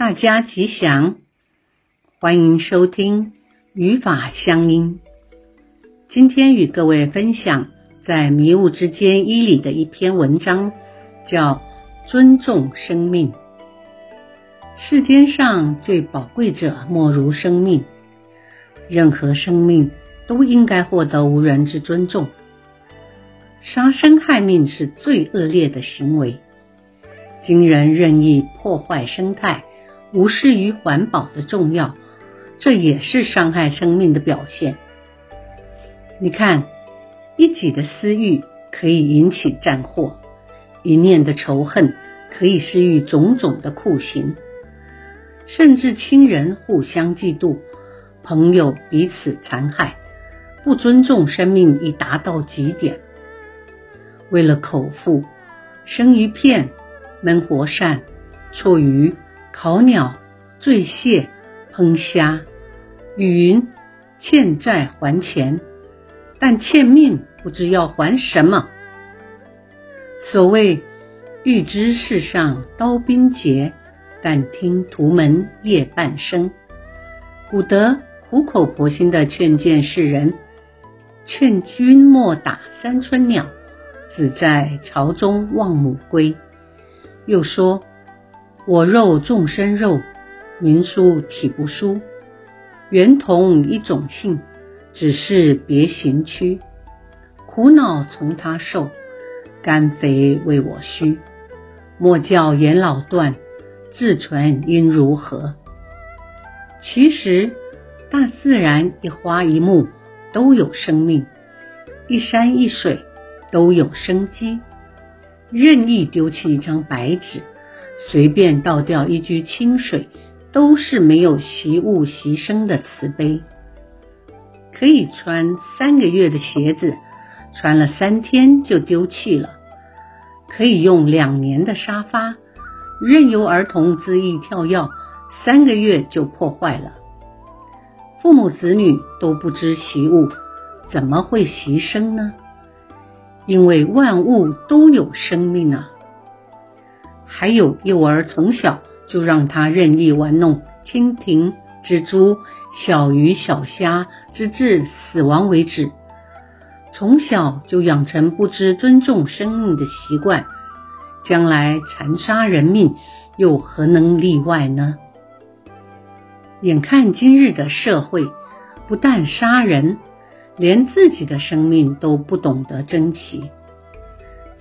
大家吉祥，欢迎收听语法乡音。今天与各位分享在《迷雾之间一》里的一篇文章，叫《尊重生命》。世间上最宝贵者莫如生命，任何生命都应该获得无人之尊重。杀生害命是最恶劣的行为，今人任意破坏生态。无视于环保的重要，这也是伤害生命的表现。你看，一己的私欲可以引起战祸，一念的仇恨可以施予种种的酷刑，甚至亲人互相嫉妒，朋友彼此残害，不尊重生命已达到极点。为了口腹，生鱼片，焖活鳝，错鱼。烤鸟、醉蟹、烹虾，雨云欠债还钱，但欠命不知要还什么。所谓欲知世上刀兵劫，但听屠门夜半声。古德苦口婆心地劝谏世人，劝君莫打三春鸟，子在巢中望母归。又说。我肉众生肉，民殊体不殊，原同一种性，只是别形躯。苦恼从他受，甘肥为我虚。莫教言老断，自存应如何？其实，大自然一花一木都有生命，一山一水都有生机。任意丢弃一张白纸。随便倒掉一掬清水，都是没有习物习生的慈悲。可以穿三个月的鞋子，穿了三天就丢弃了；可以用两年的沙发，任由儿童恣意跳跃，三个月就破坏了。父母子女都不知习物，怎么会习生呢？因为万物都有生命啊。还有幼儿从小就让他任意玩弄蜻蜓、蜘蛛、小鱼、小虾，直至死亡为止。从小就养成不知尊重生命的习惯，将来残杀人命又何能例外呢？眼看今日的社会，不但杀人，连自己的生命都不懂得珍惜，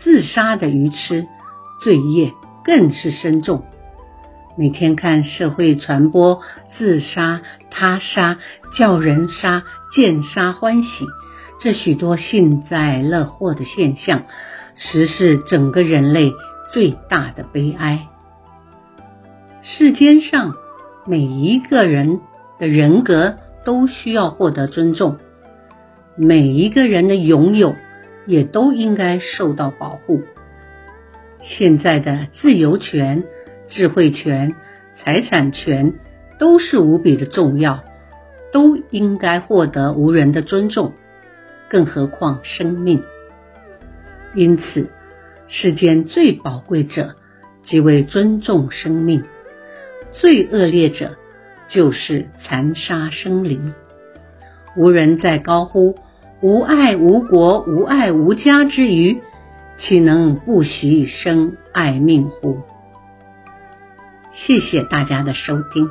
自杀的愚痴罪业。更是深重。每天看社会传播自杀、他杀、叫人杀、见杀欢喜，这许多幸灾乐祸的现象，实是整个人类最大的悲哀。世间上每一个人的人格都需要获得尊重，每一个人的拥有也都应该受到保护。现在的自由权、智慧权、财产权都是无比的重要，都应该获得无人的尊重，更何况生命。因此，世间最宝贵者，即为尊重生命；最恶劣者，就是残杀生灵。无人在高呼“无爱无国，无爱无家”之余，岂能不惜生爱命乎？谢谢大家的收听。